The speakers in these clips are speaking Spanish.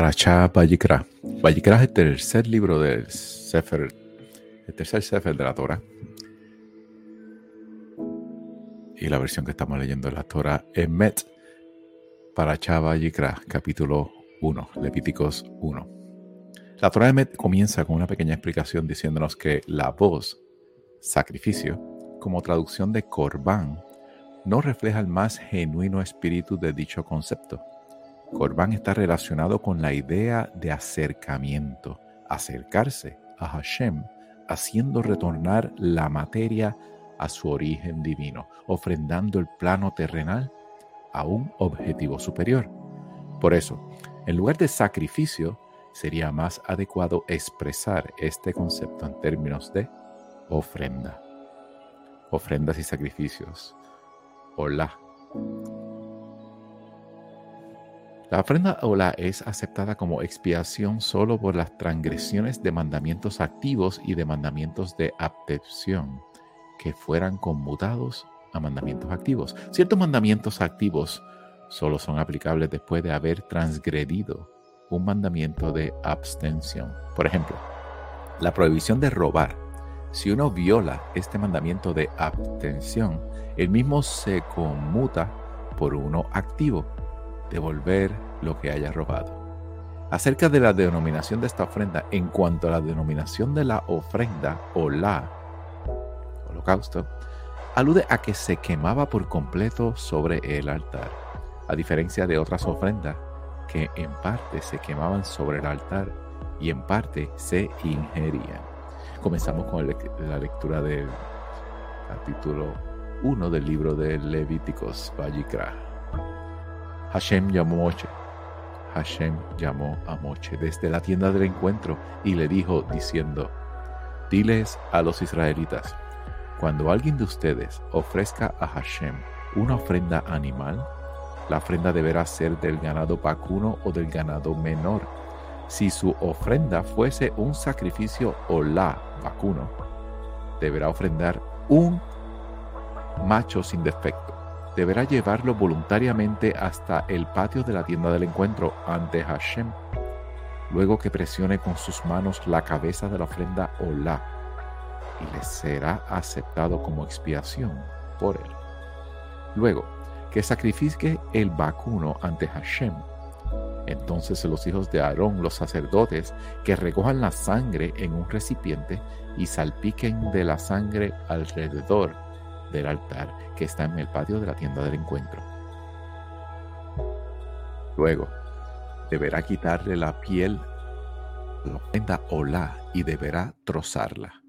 Parachá Vallikra. Vallikra es el tercer libro del Sefer, el tercer Sefer de la Torah. Y la versión que estamos leyendo de la Torah es Met Parachá Vallikra, capítulo 1, Levíticos 1. La Torah de Met comienza con una pequeña explicación diciéndonos que la voz, sacrificio, como traducción de Corbán, no refleja el más genuino espíritu de dicho concepto Corban está relacionado con la idea de acercamiento, acercarse a Hashem, haciendo retornar la materia a su origen divino, ofrendando el plano terrenal a un objetivo superior. Por eso, en lugar de sacrificio, sería más adecuado expresar este concepto en términos de ofrenda. Ofrendas y sacrificios. Hola. La ofrenda ola es aceptada como expiación solo por las transgresiones de mandamientos activos y de mandamientos de abstención que fueran conmutados a mandamientos activos. Ciertos mandamientos activos solo son aplicables después de haber transgredido un mandamiento de abstención. Por ejemplo, la prohibición de robar. Si uno viola este mandamiento de abstención, el mismo se conmuta por uno activo devolver lo que haya robado. Acerca de la denominación de esta ofrenda, en cuanto a la denominación de la ofrenda o la holocausto, alude a que se quemaba por completo sobre el altar, a diferencia de otras ofrendas que en parte se quemaban sobre el altar y en parte se ingerían. Comenzamos con la lectura del capítulo 1 del libro de Levíticos, Vallicra. Hashem llamó a Moche. Hashem llamó a Moche desde la tienda del encuentro y le dijo diciendo, diles a los israelitas, cuando alguien de ustedes ofrezca a Hashem una ofrenda animal, la ofrenda deberá ser del ganado vacuno o del ganado menor. Si su ofrenda fuese un sacrificio o la vacuno, deberá ofrendar un macho sin defecto deberá llevarlo voluntariamente hasta el patio de la tienda del encuentro ante Hashem, luego que presione con sus manos la cabeza de la ofrenda Olá, y le será aceptado como expiación por él. Luego, que sacrifique el vacuno ante Hashem. Entonces los hijos de Aarón, los sacerdotes, que recojan la sangre en un recipiente y salpiquen de la sangre alrededor del altar que está en el patio de la tienda del encuentro. Luego, deberá quitarle la piel la ofrenda Olá y deberá trozarla.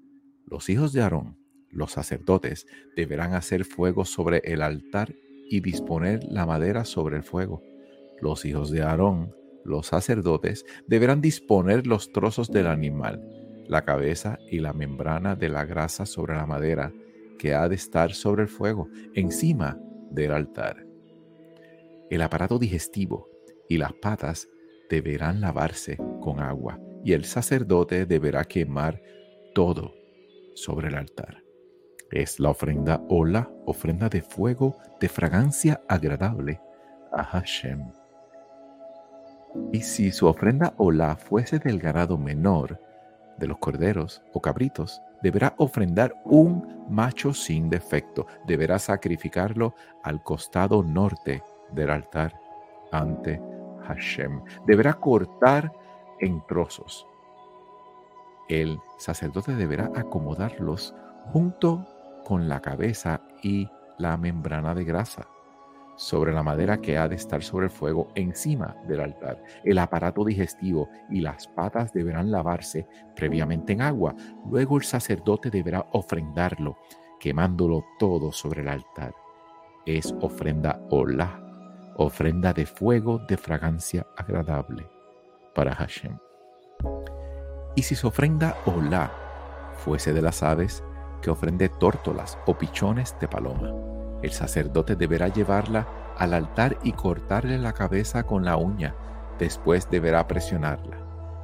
Los hijos de Aarón, los sacerdotes, deberán hacer fuego sobre el altar y disponer la madera sobre el fuego. Los hijos de Aarón, los sacerdotes, deberán disponer los trozos del animal, la cabeza y la membrana de la grasa sobre la madera que ha de estar sobre el fuego, encima del altar. El aparato digestivo y las patas deberán lavarse con agua y el sacerdote deberá quemar todo sobre el altar. Es la ofrenda o la ofrenda de fuego de fragancia agradable a Hashem. Y si su ofrenda o la fuese del ganado menor, de los corderos o cabritos, deberá ofrendar un macho sin defecto. Deberá sacrificarlo al costado norte del altar ante Hashem. Deberá cortar en trozos. El sacerdote deberá acomodarlos junto con la cabeza y la membrana de grasa sobre la madera que ha de estar sobre el fuego encima del altar. El aparato digestivo y las patas deberán lavarse previamente en agua. Luego el sacerdote deberá ofrendarlo, quemándolo todo sobre el altar. Es ofrenda hola, ofrenda de fuego de fragancia agradable para Hashem. Y si su ofrenda hola fuese de las aves, que ofrende tórtolas o pichones de paloma el sacerdote deberá llevarla al altar y cortarle la cabeza con la uña. Después deberá presionarla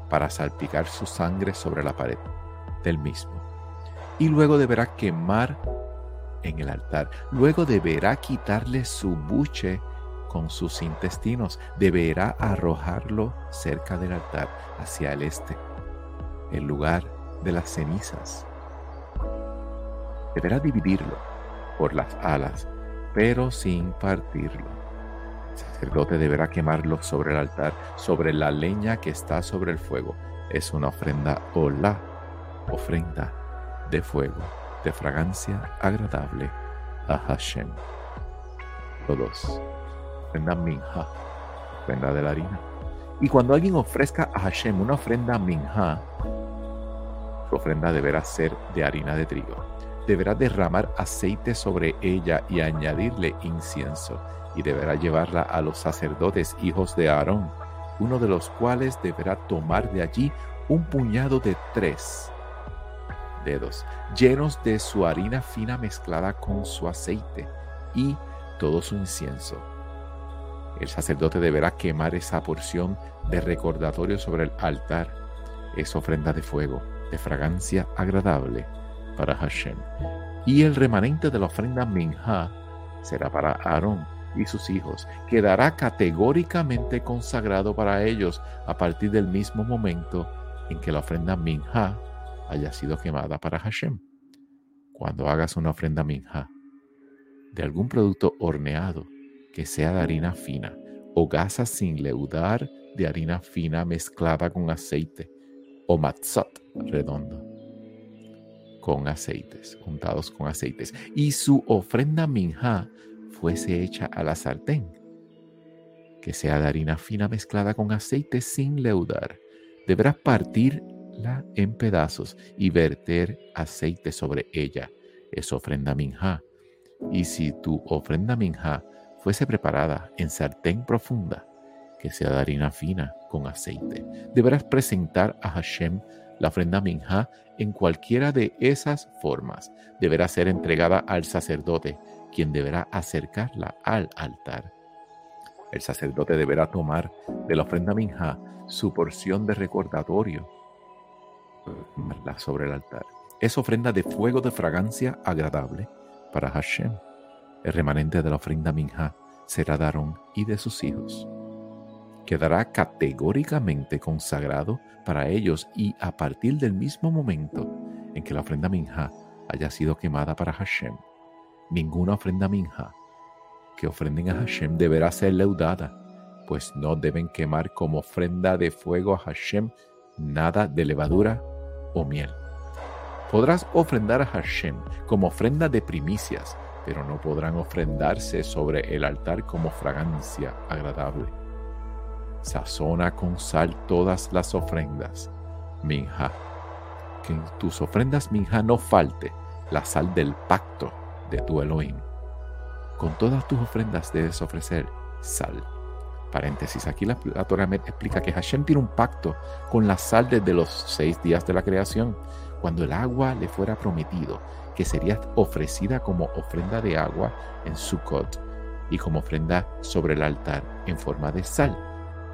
para salpicar su sangre sobre la pared del mismo. Y luego deberá quemar en el altar. Luego deberá quitarle su buche con sus intestinos. Deberá arrojarlo cerca del altar, hacia el este, el lugar de las cenizas. Deberá dividirlo por las alas, pero sin partirlo. El sacerdote deberá quemarlo sobre el altar, sobre la leña que está sobre el fuego. Es una ofrenda o ofrenda de fuego, de fragancia agradable a Hashem. Todos. Ofrenda minja, ofrenda de la harina. Y cuando alguien ofrezca a Hashem una ofrenda minja, su ofrenda deberá ser de harina de trigo. Deberá derramar aceite sobre ella y añadirle incienso, y deberá llevarla a los sacerdotes hijos de Aarón, uno de los cuales deberá tomar de allí un puñado de tres dedos, llenos de su harina fina mezclada con su aceite y todo su incienso. El sacerdote deberá quemar esa porción de recordatorio sobre el altar. Es ofrenda de fuego, de fragancia agradable para Hashem. Y el remanente de la ofrenda minja será para Aarón y sus hijos. Quedará categóricamente consagrado para ellos a partir del mismo momento en que la ofrenda minja haya sido quemada para Hashem. Cuando hagas una ofrenda minja de algún producto horneado que sea de harina fina o gasa sin leudar de harina fina mezclada con aceite o matzot redondo con aceites, untados con aceites, y su ofrenda minja fuese hecha a la sartén, que sea de harina fina mezclada con aceite sin leudar. Deberás partir en pedazos y verter aceite sobre ella. Es ofrenda minja. Y si tu ofrenda minja fuese preparada en sartén profunda, que sea de harina fina con aceite, deberás presentar a Hashem la ofrenda minja en cualquiera de esas formas. Deberá ser entregada al sacerdote, quien deberá acercarla al altar. El sacerdote deberá tomar de la ofrenda minja su porción de recordatorio sobre el altar. Es ofrenda de fuego de fragancia agradable para Hashem. El remanente de la ofrenda minja será de Aarón y de sus hijos. Quedará categóricamente consagrado para ellos y a partir del mismo momento en que la ofrenda minja haya sido quemada para Hashem, ninguna ofrenda minja que ofrenden a Hashem deberá ser leudada, pues no deben quemar como ofrenda de fuego a Hashem nada de levadura o miel. Podrás ofrendar a Hashem como ofrenda de primicias, pero no podrán ofrendarse sobre el altar como fragancia agradable. Sazona con sal todas las ofrendas. Minja. Que en tus ofrendas, Minja, no falte la sal del pacto de tu Elohim. Con todas tus ofrendas debes ofrecer sal Paréntesis, aquí la, Torah explica que Hashem tiene un pacto con la sal desde los seis días de la creación, cuando el agua le fuera prometido, que sería ofrecida como ofrenda de agua en Sukkot y como ofrenda sobre el altar en forma de sal.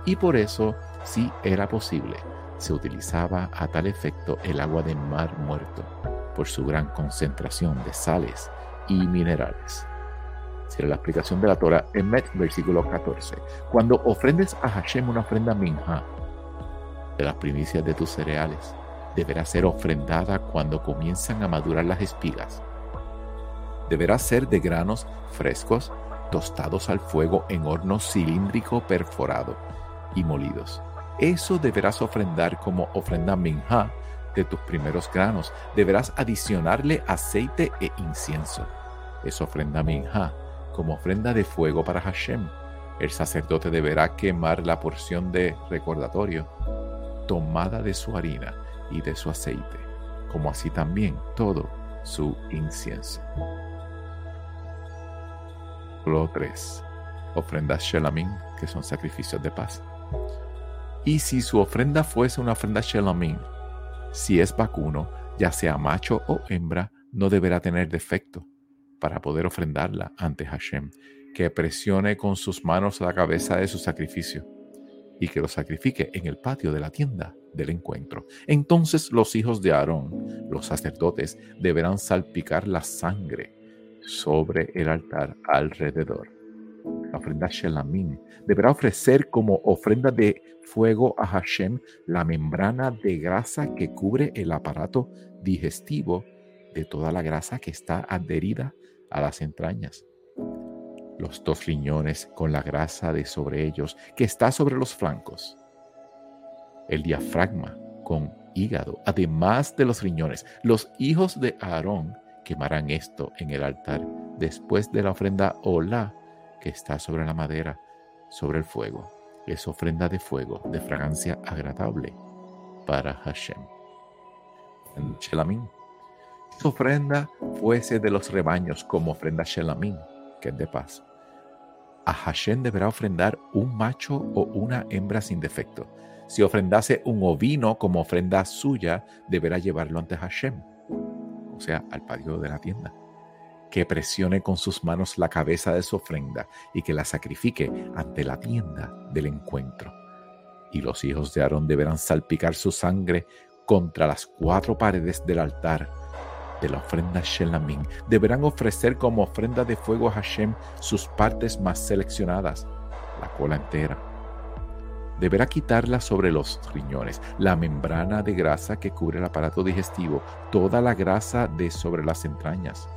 Y por eso, si era posible, se utilizaba a tal efecto el agua de mar muerto, por su gran concentración de sales y minerales la explicación de la Torah, Met, versículo 14. Cuando ofrendes a Hashem una ofrenda minja de las primicias de tus cereales, deberá ser ofrendada cuando comienzan a madurar las espigas. Deberá ser de granos frescos, tostados al fuego en horno cilíndrico perforado y molidos. Eso deberás ofrendar como ofrenda minja de tus primeros granos. Deberás adicionarle aceite e incienso. Es ofrenda minja como ofrenda de fuego para Hashem. El sacerdote deberá quemar la porción de recordatorio tomada de su harina y de su aceite, como así también todo su incienso. 3. Ofrendas Shelamim, que son sacrificios de paz. Y si su ofrenda fuese una ofrenda Shelamim, si es vacuno, ya sea macho o hembra, no deberá tener defecto para poder ofrendarla ante Hashem, que presione con sus manos la cabeza de su sacrificio y que lo sacrifique en el patio de la tienda del encuentro. Entonces los hijos de Aarón, los sacerdotes, deberán salpicar la sangre sobre el altar alrededor. La ofrenda Shelamim, deberá ofrecer como ofrenda de fuego a Hashem la membrana de grasa que cubre el aparato digestivo de toda la grasa que está adherida a las entrañas. Los dos riñones con la grasa de sobre ellos que está sobre los flancos. El diafragma con hígado, además de los riñones. Los hijos de Aarón quemarán esto en el altar después de la ofrenda Olá que está sobre la madera, sobre el fuego. Es ofrenda de fuego, de fragancia agradable para Hashem. En Shelamim. Su ofrenda fuese de los rebaños como ofrenda Shelamim, que es de paz. A Hashem deberá ofrendar un macho o una hembra sin defecto. Si ofrendase un ovino como ofrenda suya, deberá llevarlo ante Hashem o sea, al patio de la tienda, que presione con sus manos la cabeza de su ofrenda y que la sacrifique ante la tienda del encuentro. Y los hijos de Aarón deberán salpicar su sangre contra las cuatro paredes del altar de la ofrenda Shelamim. Deberán ofrecer como ofrenda de fuego a Hashem sus partes más seleccionadas, la cola entera deberá quitarla sobre los riñones, la membrana de grasa que cubre el aparato digestivo, toda la grasa de sobre las entrañas,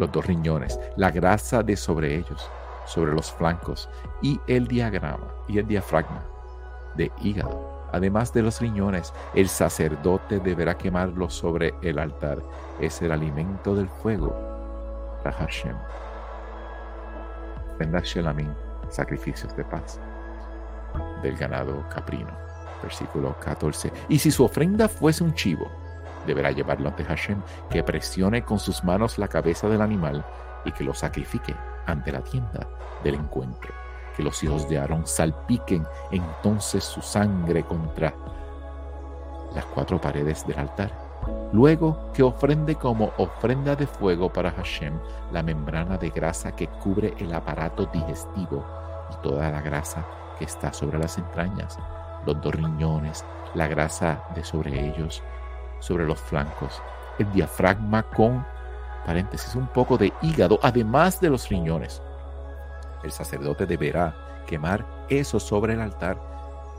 los dos riñones, la grasa de sobre ellos, sobre los flancos y el diagrama y el diafragma de hígado. Además de los riñones, el sacerdote deberá quemarlos sobre el altar. Es el alimento del fuego para Hashem. sacrificios de paz del ganado caprino. Versículo 14. Y si su ofrenda fuese un chivo, deberá llevarlo ante Hashem, que presione con sus manos la cabeza del animal y que lo sacrifique ante la tienda del encuentro. Que los hijos de Aarón salpiquen entonces su sangre contra las cuatro paredes del altar. Luego que ofrende como ofrenda de fuego para Hashem la membrana de grasa que cubre el aparato digestivo y toda la grasa que está sobre las entrañas, los dos riñones, la grasa de sobre ellos, sobre los flancos, el diafragma con, paréntesis, un poco de hígado, además de los riñones. El sacerdote deberá quemar eso sobre el altar,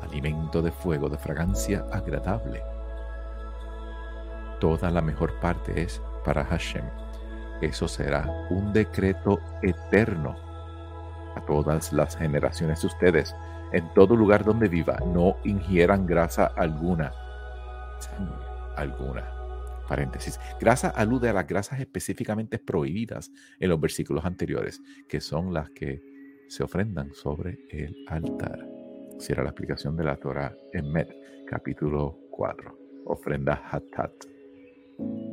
alimento de fuego de fragancia agradable. Toda la mejor parte es para Hashem. Eso será un decreto eterno a todas las generaciones de ustedes en todo lugar donde viva, no ingieran grasa alguna. Alguna. Paréntesis. Grasa alude a las grasas específicamente prohibidas en los versículos anteriores, que son las que se ofrendan sobre el altar. Cierra la explicación de la Torah en Met, capítulo 4. Ofrenda Hatat.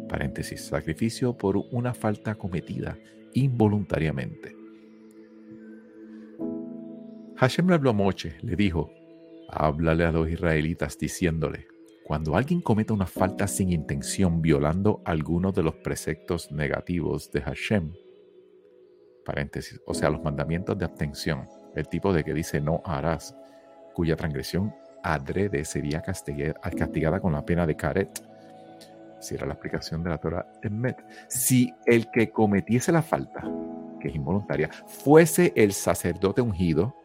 Paréntesis. Sacrificio por una falta cometida involuntariamente. Hashem le habló a Moche, le dijo, háblale a los israelitas diciéndole, cuando alguien cometa una falta sin intención violando alguno de los preceptos negativos de Hashem, paréntesis, o sea, los mandamientos de abstención, el tipo de que dice no harás, cuya transgresión adrede sería castigada con la pena de caret. Si era la explicación de la Torah Met. Si el que cometiese la falta, que es involuntaria, fuese el sacerdote ungido,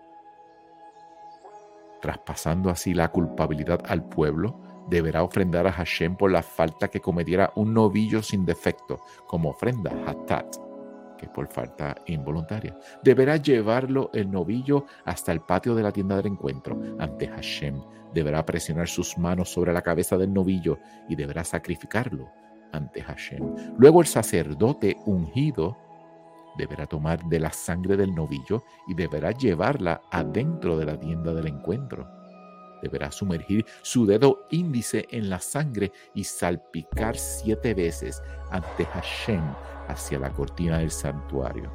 traspasando así la culpabilidad al pueblo, deberá ofrendar a Hashem por la falta que cometiera un novillo sin defecto, como ofrenda, hatat, que es por falta involuntaria. Deberá llevarlo el novillo hasta el patio de la tienda del encuentro, ante Hashem. Deberá presionar sus manos sobre la cabeza del novillo y deberá sacrificarlo ante Hashem. Luego el sacerdote ungido deberá tomar de la sangre del novillo y deberá llevarla adentro de la tienda del encuentro. Deberá sumergir su dedo índice en la sangre y salpicar siete veces ante Hashem hacia la cortina del santuario.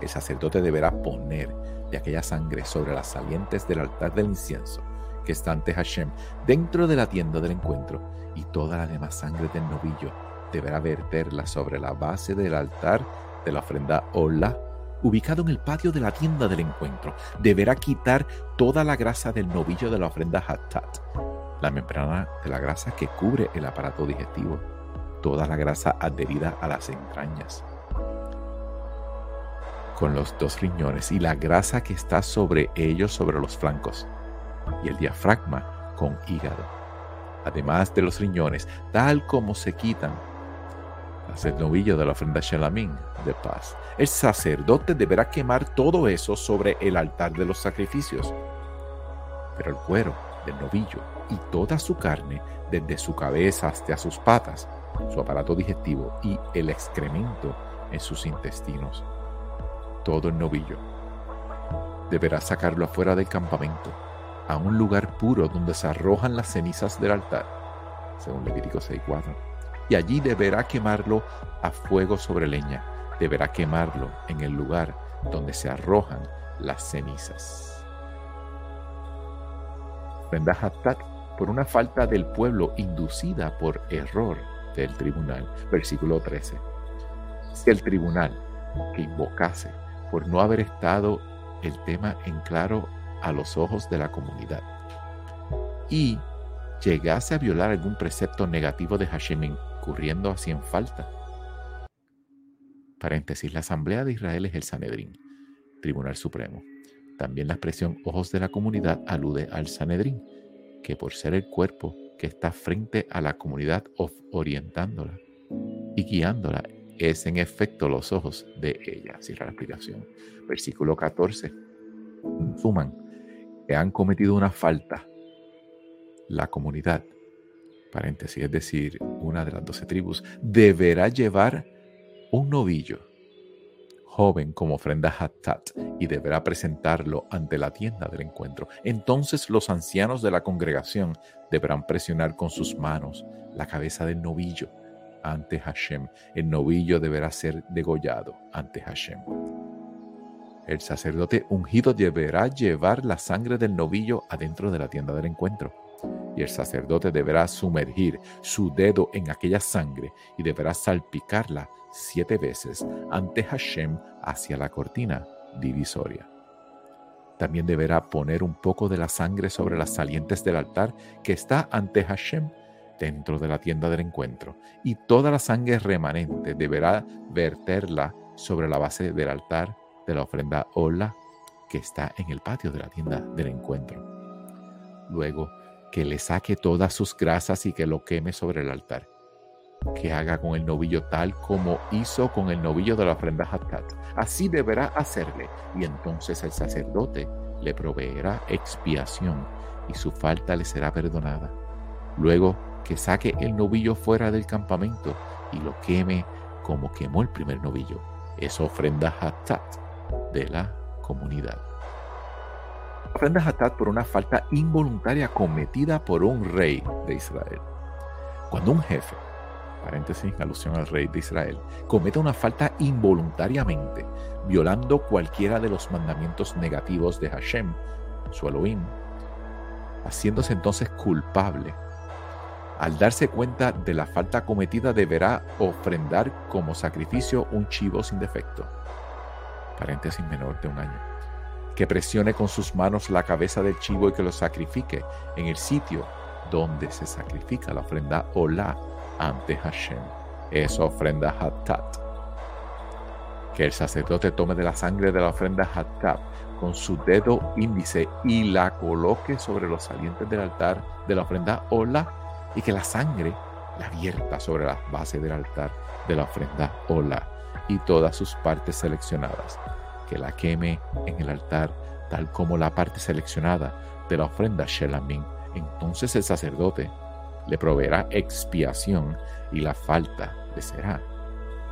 El sacerdote deberá poner de aquella sangre sobre las salientes del altar del incienso que está ante Hashem dentro de la tienda del encuentro y toda la demás sangre del novillo deberá verterla sobre la base del altar de la ofrenda Ola, ubicado en el patio de la tienda del encuentro, deberá quitar toda la grasa del novillo de la ofrenda Hattat, la membrana de la grasa que cubre el aparato digestivo, toda la grasa adherida a las entrañas. con los dos riñones y la grasa que está sobre ellos sobre los flancos, y el diafragma con hígado, además de los riñones, tal como se quitan el novillo de la ofrenda de paz. El sacerdote deberá quemar todo eso sobre el altar de los sacrificios. Pero el cuero del novillo y toda su carne, desde su cabeza hasta sus patas, su aparato digestivo y el excremento en sus intestinos, todo el novillo, deberá sacarlo afuera del campamento, a un lugar puro donde se arrojan las cenizas del altar, según Levítico 6.4 y allí deberá quemarlo a fuego sobre leña. Deberá quemarlo en el lugar donde se arrojan las cenizas. Ofrenda por una falta del pueblo inducida por error del tribunal. Versículo 13. Si el tribunal que invocase por no haber estado el tema en claro a los ojos de la comunidad y llegase a violar algún precepto negativo de Hashem ocurriendo así en falta. Paréntesis, la Asamblea de Israel es el Sanedrín, Tribunal Supremo. También la expresión ojos de la comunidad alude al Sanedrín, que por ser el cuerpo que está frente a la comunidad orientándola y guiándola, es en efecto los ojos de ella. Cierra la explicación. Versículo 14. Suman que han cometido una falta la comunidad paréntesis, es decir, una de las doce tribus, deberá llevar un novillo joven como ofrenda hattat y deberá presentarlo ante la tienda del encuentro. Entonces los ancianos de la congregación deberán presionar con sus manos la cabeza del novillo ante Hashem. El novillo deberá ser degollado ante Hashem. El sacerdote ungido deberá llevar la sangre del novillo adentro de la tienda del encuentro y el sacerdote deberá sumergir su dedo en aquella sangre y deberá salpicarla siete veces ante Hashem hacia la cortina divisoria. También deberá poner un poco de la sangre sobre las salientes del altar que está ante Hashem dentro de la tienda del encuentro, y toda la sangre remanente deberá verterla sobre la base del altar de la ofrenda Ola que está en el patio de la tienda del encuentro. Luego que le saque todas sus grasas y que lo queme sobre el altar. Que haga con el novillo tal como hizo con el novillo de la ofrenda Hattat. Así deberá hacerle, y entonces el sacerdote le proveerá expiación y su falta le será perdonada. Luego que saque el novillo fuera del campamento y lo queme como quemó el primer novillo. Es ofrenda Hattat de la comunidad ofrenda Hatat por una falta involuntaria cometida por un rey de Israel. Cuando un jefe, paréntesis alusión al rey de Israel, comete una falta involuntariamente, violando cualquiera de los mandamientos negativos de Hashem, su Elohim, haciéndose entonces culpable, al darse cuenta de la falta cometida deberá ofrendar como sacrificio un chivo sin defecto, paréntesis menor de un año que presione con sus manos la cabeza del chivo y que lo sacrifique en el sitio donde se sacrifica la ofrenda Ola ante Hashem. Es ofrenda Hattat. Que el sacerdote tome de la sangre de la ofrenda Hattat con su dedo índice y la coloque sobre los salientes del altar de la ofrenda Ola y que la sangre la vierta sobre la base del altar de la ofrenda Ola y todas sus partes seleccionadas la queme en el altar, tal como la parte seleccionada de la ofrenda Shelamim. Entonces el sacerdote le proveerá expiación y la falta le será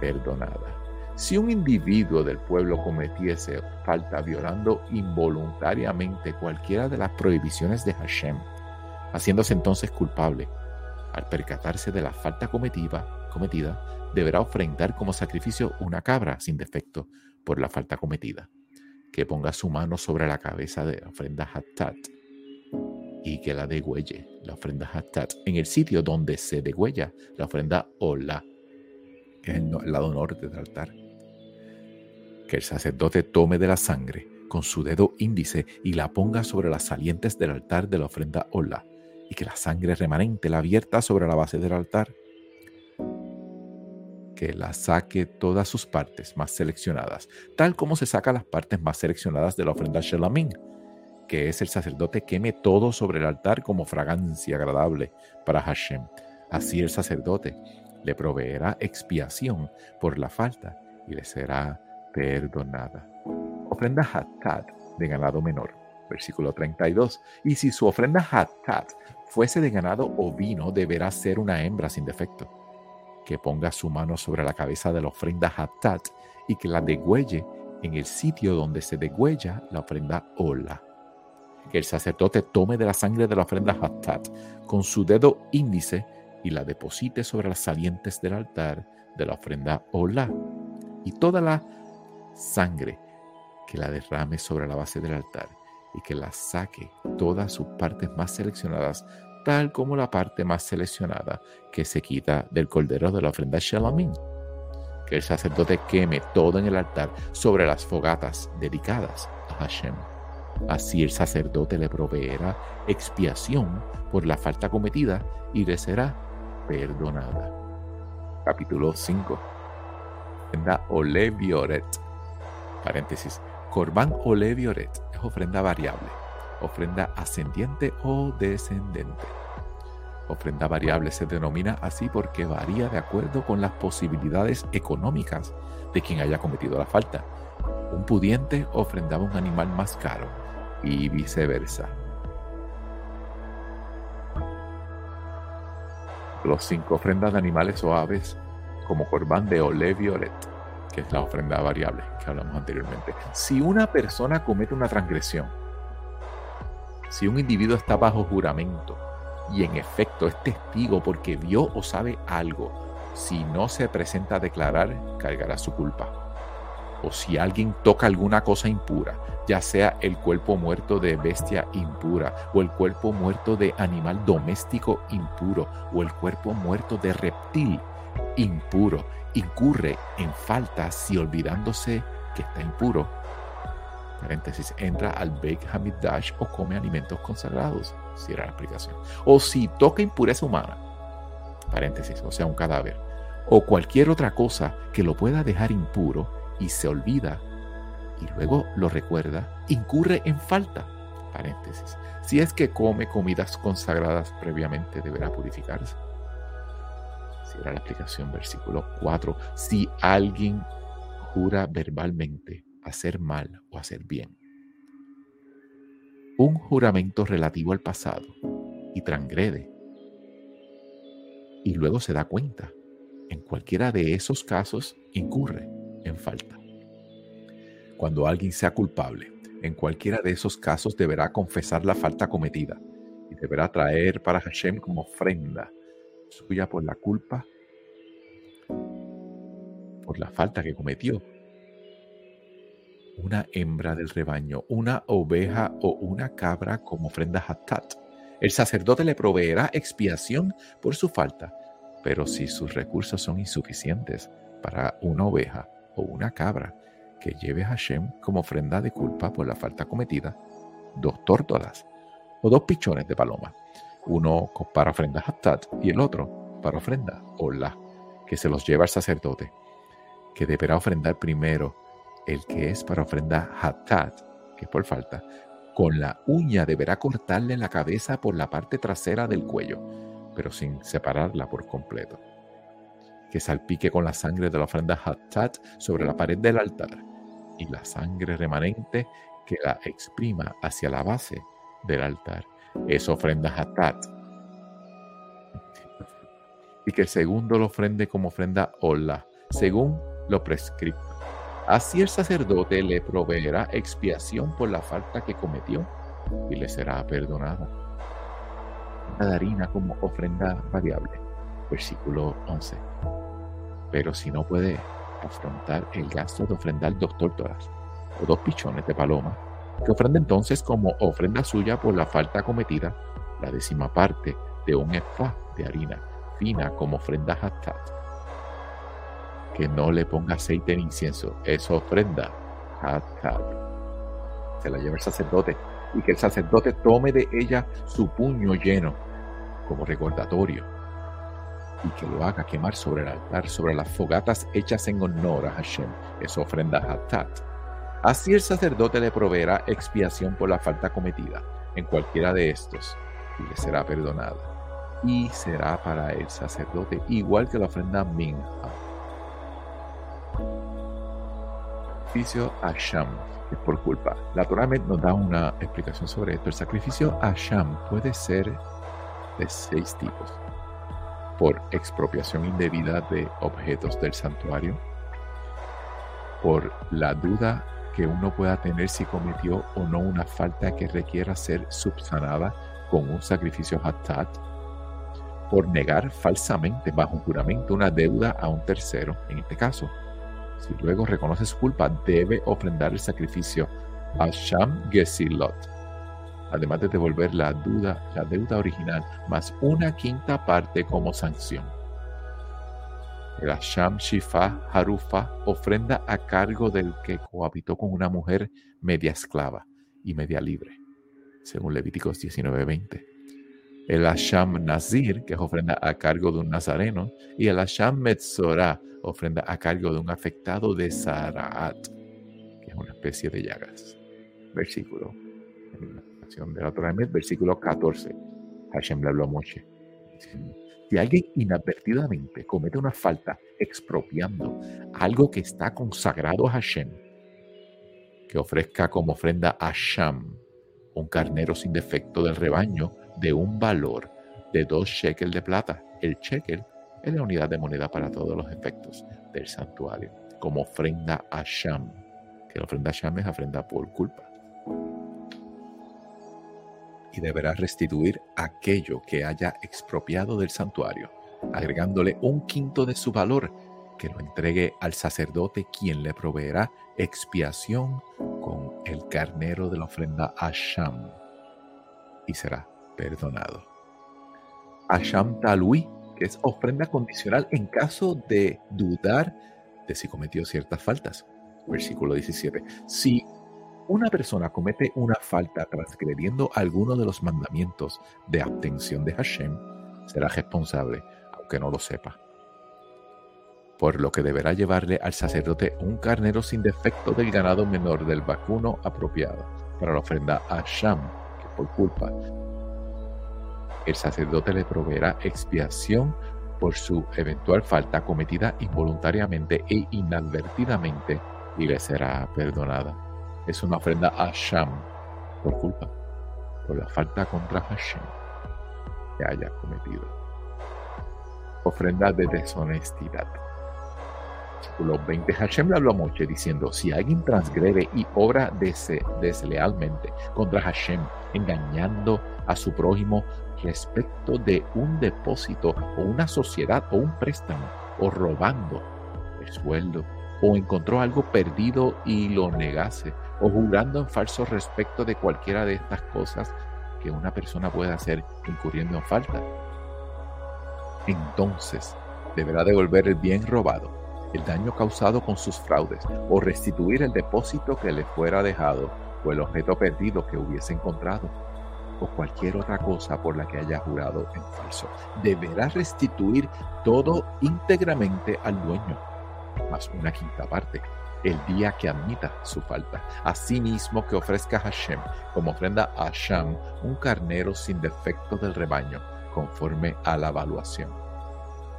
perdonada. Si un individuo del pueblo cometiese falta violando involuntariamente cualquiera de las prohibiciones de Hashem, haciéndose entonces culpable, al percatarse de la falta cometida deberá ofrendar como sacrificio una cabra sin defecto por la falta cometida, que ponga su mano sobre la cabeza de la ofrenda Hattat y que la degüelle, la ofrenda Hattat, en el sitio donde se degüella la ofrenda Ola, que es el lado norte del altar. Que el sacerdote tome de la sangre con su dedo índice y la ponga sobre las salientes del altar de la ofrenda Ola, y que la sangre remanente la vierta sobre la base del altar que la saque todas sus partes más seleccionadas, tal como se saca las partes más seleccionadas de la ofrenda Shelamín, que es el sacerdote queme todo sobre el altar como fragancia agradable para Hashem. Así el sacerdote le proveerá expiación por la falta y le será perdonada. Ofrenda Hatat de ganado menor. Versículo 32. Y si su ofrenda Hatat fuese de ganado o vino, deberá ser una hembra sin defecto, que ponga su mano sobre la cabeza de la ofrenda Hatat y que la degüelle en el sitio donde se degüella la ofrenda Ola. Que el sacerdote tome de la sangre de la ofrenda Hatat con su dedo índice y la deposite sobre las salientes del altar de la ofrenda Ola. Y toda la sangre que la derrame sobre la base del altar y que la saque todas sus partes más seleccionadas, tal como la parte más seleccionada que se quita del cordero de la ofrenda Shelamim. Que el sacerdote queme todo en el altar sobre las fogatas dedicadas a Hashem. Así el sacerdote le proveerá expiación por la falta cometida y le será perdonada. Capítulo 5. Ofrenda Olevioret. Paréntesis. Corban Olevioret es ofrenda variable, ofrenda ascendiente o descendente. Ofrenda variable se denomina así porque varía de acuerdo con las posibilidades económicas de quien haya cometido la falta. Un pudiente ofrendaba un animal más caro y viceversa. Los cinco ofrendas de animales o aves como corbán de Ole Violet, que es la ofrenda variable que hablamos anteriormente. Si una persona comete una transgresión, si un individuo está bajo juramento y en efecto es testigo porque vio o sabe algo, si no se presenta a declarar, cargará su culpa. O si alguien toca alguna cosa impura, ya sea el cuerpo muerto de bestia impura, o el cuerpo muerto de animal doméstico impuro, o el cuerpo muerto de reptil impuro, incurre en falta si olvidándose que está impuro. Paréntesis, entra al Beit Hamidash o come alimentos consagrados, si era la explicación. O si toca impureza humana, paréntesis, o sea, un cadáver, o cualquier otra cosa que lo pueda dejar impuro y se olvida y luego lo recuerda, incurre en falta, paréntesis. Si es que come comidas consagradas previamente, deberá purificarse la explicación, versículo 4. Si alguien jura verbalmente hacer mal o hacer bien. Un juramento relativo al pasado y transgrede. Y luego se da cuenta. En cualquiera de esos casos incurre en falta. Cuando alguien sea culpable, en cualquiera de esos casos deberá confesar la falta cometida y deberá traer para Hashem como ofrenda suya por la culpa, por la falta que cometió. Una hembra del rebaño, una oveja o una cabra como ofrenda hatat. El sacerdote le proveerá expiación por su falta, pero si sus recursos son insuficientes para una oveja o una cabra que lleve a Hashem como ofrenda de culpa por la falta cometida, dos tórtolas o dos pichones de paloma, uno para ofrenda hatat y el otro para ofrenda, o la que se los lleva al sacerdote, que deberá ofrendar primero el que es para ofrenda hatat, que es por falta, con la uña deberá cortarle la cabeza por la parte trasera del cuello, pero sin separarla por completo. Que salpique con la sangre de la ofrenda hatat sobre la pared del altar y la sangre remanente que la exprima hacia la base del altar. Es ofrenda hatat y que el segundo lo ofrende como ofrenda hola, según lo prescrito. Así el sacerdote le proveerá expiación por la falta que cometió y le será perdonada. La harina como ofrenda variable. Versículo 11. Pero si no puede afrontar el gasto de ofrendar dos tórtolas o dos pichones de paloma, que ofrenda entonces como ofrenda suya por la falta cometida la décima parte de un efá de harina como ofrenda hatat. Que no le ponga aceite en incienso, es ofrenda hatat. Se la lleva el sacerdote y que el sacerdote tome de ella su puño lleno como recordatorio. y que lo haga quemar sobre el altar, sobre las fogatas hechas en honor a Hashem, es ofrenda Hatat. Así el sacerdote le proveerá expiación por la falta cometida en cualquiera de estos y le será perdonada. Y será para el sacerdote igual que la ofrenda Minha. Sacrificio a Sham, es por culpa. La Torah nos da una explicación sobre esto. El sacrificio a Sham puede ser de seis tipos por expropiación indebida de objetos del santuario, por la duda que uno pueda tener si cometió o no una falta que requiera ser subsanada con un sacrificio hatat, por negar falsamente bajo juramento una deuda a un tercero, en este caso. Si luego reconoce su culpa, debe ofrendar el sacrificio a Sham Gesilot, además de devolver la, duda, la deuda original, más una quinta parte como sanción. El Asham Shifa Harufa ofrenda a cargo del que cohabitó con una mujer media esclava y media libre, según Levíticos 19:20. El Asham Nazir, que es ofrenda a cargo de un nazareno, y el Asham Metzorah, ofrenda a cargo de un afectado de Saraat, que es una especie de llagas. Versículo de la Torah versículo 14. Hashem le habló a Moshe. Si alguien inadvertidamente comete una falta expropiando algo que está consagrado a Hashem, que ofrezca como ofrenda a Sham un carnero sin defecto del rebaño de un valor de dos shekels de plata. El shekel es la unidad de moneda para todos los efectos del santuario, como ofrenda a Sham, que la ofrenda a Sham es ofrenda por culpa y deberá restituir aquello que haya expropiado del santuario, agregándole un quinto de su valor, que lo entregue al sacerdote quien le proveerá expiación con el carnero de la ofrenda Asham y será perdonado. Asham Talui, que es ofrenda condicional en caso de dudar de si cometió ciertas faltas. Versículo 17. Si una persona comete una falta transgrediendo alguno de los mandamientos de abstención de Hashem, será responsable, aunque no lo sepa. Por lo que deberá llevarle al sacerdote un carnero sin defecto del ganado menor del vacuno apropiado para la ofrenda a Hashem, que por culpa el sacerdote le proveerá expiación por su eventual falta cometida involuntariamente e inadvertidamente y le será perdonada es una ofrenda a Sham por culpa, por la falta contra Hashem que haya cometido. Ofrenda de deshonestidad. Versículo 20. Hashem habló a diciendo: Si alguien transgrede y obra deslealmente contra Hashem, engañando a su prójimo respecto de un depósito o una sociedad o un préstamo, o robando el sueldo, o encontró algo perdido y lo negase, o jurando en falso respecto de cualquiera de estas cosas que una persona puede hacer incurriendo en falta. Entonces deberá devolver el bien robado, el daño causado con sus fraudes, o restituir el depósito que le fuera dejado, o el objeto perdido que hubiese encontrado, o cualquier otra cosa por la que haya jurado en falso. Deberá restituir todo íntegramente al dueño, más una quinta parte el día que admita su falta. Asimismo que ofrezca Hashem como ofrenda a Sham un carnero sin defecto del rebaño, conforme a la evaluación,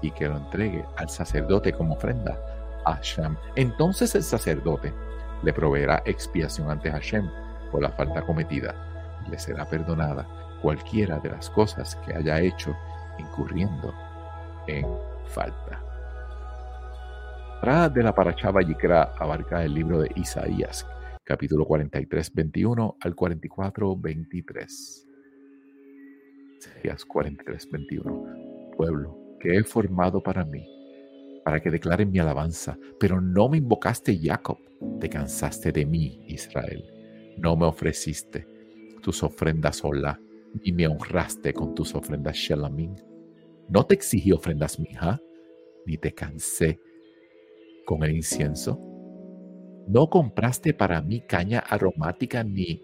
y que lo entregue al sacerdote como ofrenda a Hashem. Entonces el sacerdote le proveerá expiación ante Hashem por la falta cometida le será perdonada cualquiera de las cosas que haya hecho incurriendo en falta de la Parachava Yikra abarca el libro de Isaías, capítulo 43, 21 al 44, 23. Isaías 43, 21. Pueblo que he formado para mí, para que declaren mi alabanza, pero no me invocaste, Jacob. Te cansaste de mí, Israel. No me ofreciste tus ofrendas hola, ni me honraste con tus ofrendas Shelamín. No te exigí ofrendas mija, ni te cansé con el incienso? ¿No compraste para mí caña aromática ni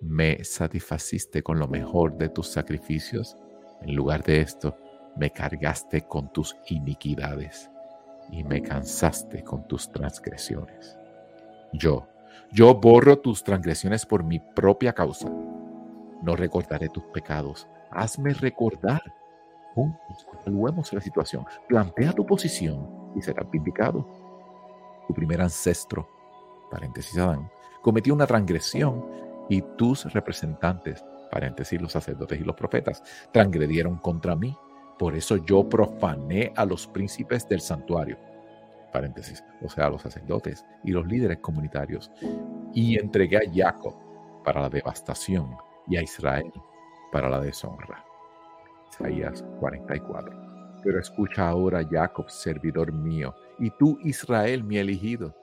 me satisfaciste con lo mejor de tus sacrificios? En lugar de esto, Me cargaste con tus iniquidades y me cansaste con tus transgresiones. Yo, yo borro tus transgresiones por mi propia causa. No recordaré tus pecados. Hazme recordar. Juntos evaluemos la situación. Plantea tu posición y serás vindicado. Tu primer ancestro, paréntesis Adán, cometió una transgresión y tus representantes, paréntesis los sacerdotes y los profetas, transgredieron contra mí. Por eso yo profané a los príncipes del santuario, paréntesis, o sea, a los sacerdotes y los líderes comunitarios, y entregué a Jacob para la devastación y a Israel para la deshonra. Isaías 44. Pero escucha ahora, Jacob, servidor mío, y tú, Israel, mi elegido.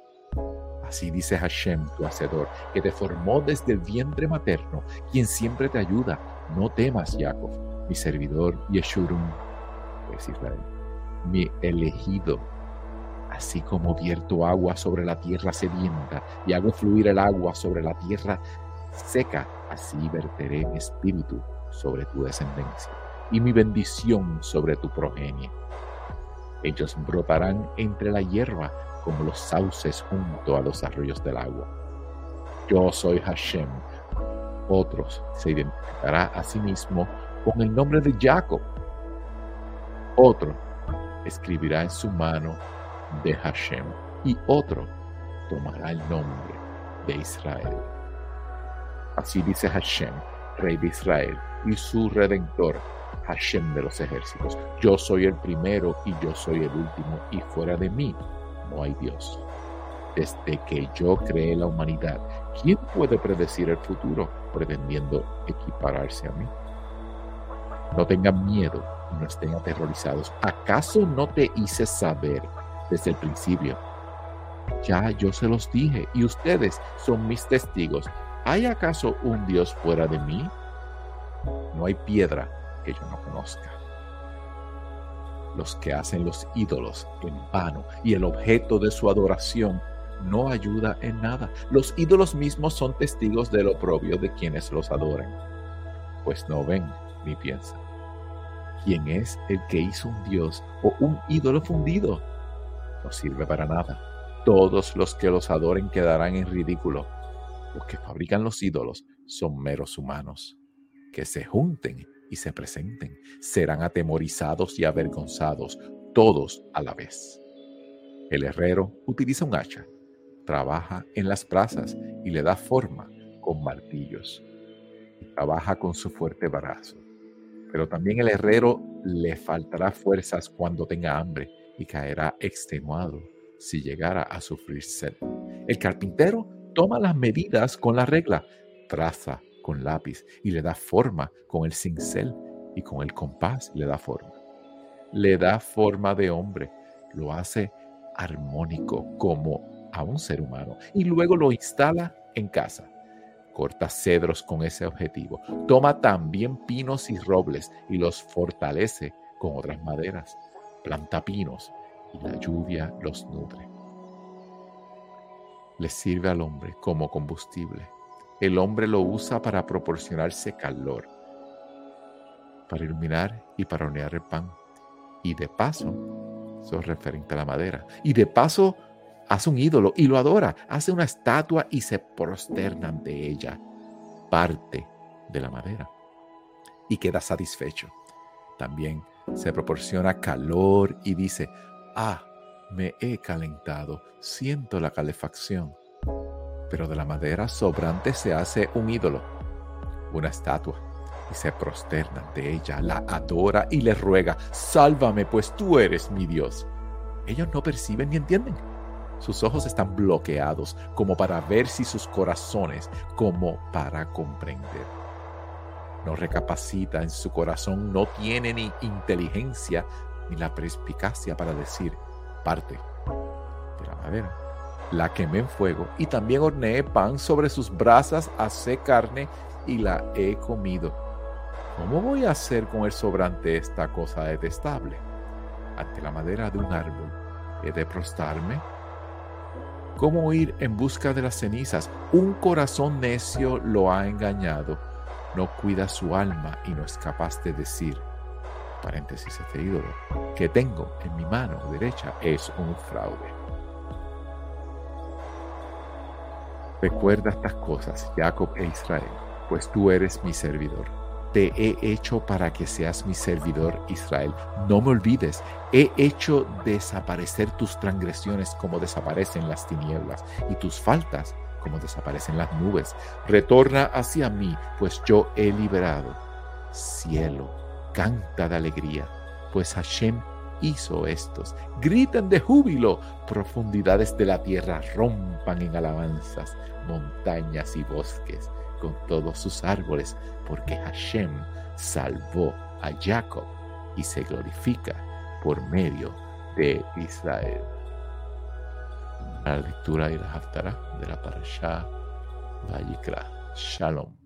Así dice Hashem, tu hacedor, que te formó desde el vientre materno, quien siempre te ayuda. No temas, Jacob, mi servidor, Yeshurun, es Israel, mi elegido. Así como vierto agua sobre la tierra sedienta y hago fluir el agua sobre la tierra seca, así verteré mi espíritu sobre tu descendencia y mi bendición sobre tu progenie. Ellos brotarán entre la hierba como los sauces junto a los arroyos del agua. Yo soy Hashem. Otros se identificará a sí mismo con el nombre de Jacob. Otro escribirá en su mano de Hashem y otro tomará el nombre de Israel. Así dice Hashem, rey de Israel y su redentor, Hashem de los ejércitos. Yo soy el primero y yo soy el último y fuera de mí no hay Dios. Desde que yo creé la humanidad, ¿quién puede predecir el futuro pretendiendo equipararse a mí? No tengan miedo no estén aterrorizados. ¿Acaso no te hice saber desde el principio? Ya yo se los dije y ustedes son mis testigos. ¿Hay acaso un Dios fuera de mí? No hay piedra que yo no conozca. Los que hacen los ídolos en vano y el objeto de su adoración no ayuda en nada. Los ídolos mismos son testigos del oprobio de quienes los adoran, pues no ven ni piensan. ¿Quién es el que hizo un dios o un ídolo fundido? No sirve para nada. Todos los que los adoren quedarán en ridículo. Los que fabrican los ídolos son meros humanos. Que se junten y se presenten. Serán atemorizados y avergonzados, todos a la vez. El herrero utiliza un hacha, trabaja en las brasas y le da forma con martillos. Trabaja con su fuerte brazo. Pero también el herrero le faltará fuerzas cuando tenga hambre y caerá extenuado si llegara a sufrir sed. El carpintero toma las medidas con la regla, traza con lápiz y le da forma con el cincel y con el compás le da forma. Le da forma de hombre, lo hace armónico como a un ser humano y luego lo instala en casa. Corta cedros con ese objetivo. Toma también pinos y robles y los fortalece con otras maderas. Planta pinos y la lluvia los nutre. Le sirve al hombre como combustible el hombre lo usa para proporcionarse calor, para iluminar y para hornear el pan. Y de paso, eso es referente a la madera. Y de paso, hace un ídolo y lo adora, hace una estatua y se prosterna ante ella, parte de la madera. Y queda satisfecho. También se proporciona calor y dice, ah, me he calentado, siento la calefacción pero de la madera sobrante se hace un ídolo, una estatua, y se prosterna ante ella, la adora y le ruega, sálvame, pues tú eres mi Dios. Ellos no perciben ni entienden. Sus ojos están bloqueados como para ver si sus corazones, como para comprender. No recapacita en su corazón, no tiene ni inteligencia ni la perspicacia para decir, parte de la madera la quemé en fuego y también horneé pan sobre sus brasas, hacé carne y la he comido. ¿Cómo voy a hacer con el sobrante esta cosa detestable? Ante la madera de un árbol, ¿he de prostarme? ¿Cómo ir en busca de las cenizas? Un corazón necio lo ha engañado. No cuida su alma y no es capaz de decir, paréntesis este ídolo, que tengo en mi mano derecha es un fraude. Recuerda estas cosas, Jacob e Israel, pues tú eres mi servidor. Te he hecho para que seas mi servidor, Israel. No me olvides, he hecho desaparecer tus transgresiones como desaparecen las tinieblas y tus faltas como desaparecen las nubes. Retorna hacia mí, pues yo he liberado. Cielo, canta de alegría, pues Hashem hizo estos. Griten de júbilo, profundidades de la tierra rompan en alabanzas, montañas y bosques con todos sus árboles, porque Hashem salvó a Jacob y se glorifica por medio de Israel. La lectura y la haftarah de la parasha Vayikra. Shalom.